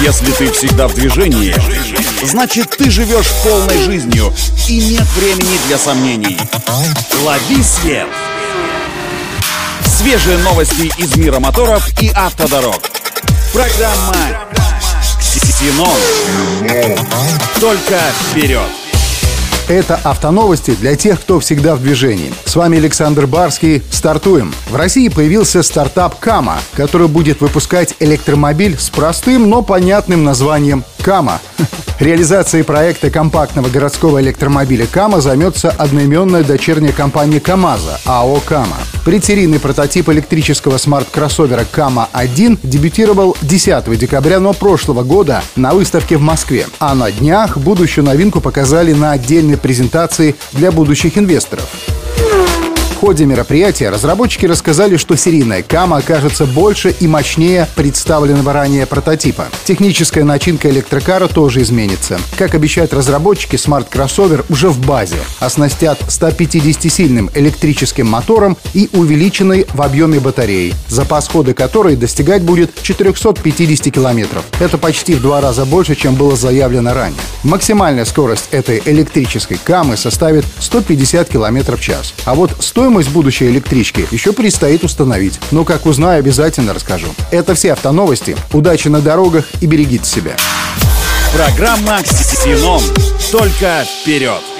Если ты всегда в движении, значит ты живешь полной жизнью и нет времени для сомнений. Лови свет! Свежие новости из мира моторов и автодорог. Программа «Ксенон». Только вперед! Это автоновости для тех, кто всегда в движении. С вами Александр Барский. Стартуем. В России появился стартап Кама, который будет выпускать электромобиль с простым, но понятным названием Кама. Реализацией проекта компактного городского электромобиля Кама займется одноименная дочерняя компания КАМАЗа АО Кама. Предсерийный прототип электрического смарт-кроссовера Кама-1 дебютировал 10 декабря но прошлого года на выставке в Москве. А на днях будущую новинку показали на отдельной презентации для будущих инвесторов ходе мероприятия разработчики рассказали, что серийная Кама окажется больше и мощнее представленного ранее прототипа. Техническая начинка электрокара тоже изменится. Как обещают разработчики, смарт-кроссовер уже в базе. Оснастят 150-сильным электрическим мотором и увеличенной в объеме батареей, запас хода которой достигать будет 450 километров. Это почти в два раза больше, чем было заявлено ранее. Максимальная скорость этой электрической Камы составит 150 километров в час. А вот стоимость Стоимость будущей электрички еще предстоит установить. Но как узнаю, обязательно расскажу. Это все автоновости. Удачи на дорогах и берегите себя. Программа «Ксеном». Только вперед!